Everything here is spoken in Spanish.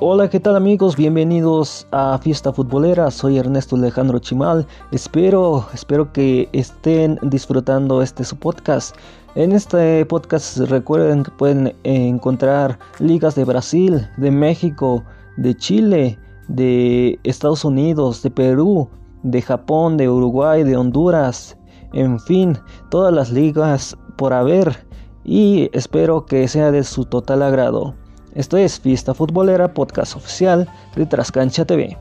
Hola, ¿qué tal amigos? Bienvenidos a Fiesta Futbolera. Soy Ernesto Alejandro Chimal. Espero, espero que estén disfrutando este su podcast. En este podcast recuerden que pueden encontrar ligas de Brasil, de México, de Chile, de Estados Unidos, de Perú, de Japón, de Uruguay, de Honduras, en fin, todas las ligas por haber y espero que sea de su total agrado. Esto es Fiesta Futbolera, podcast oficial de Trascancha TV.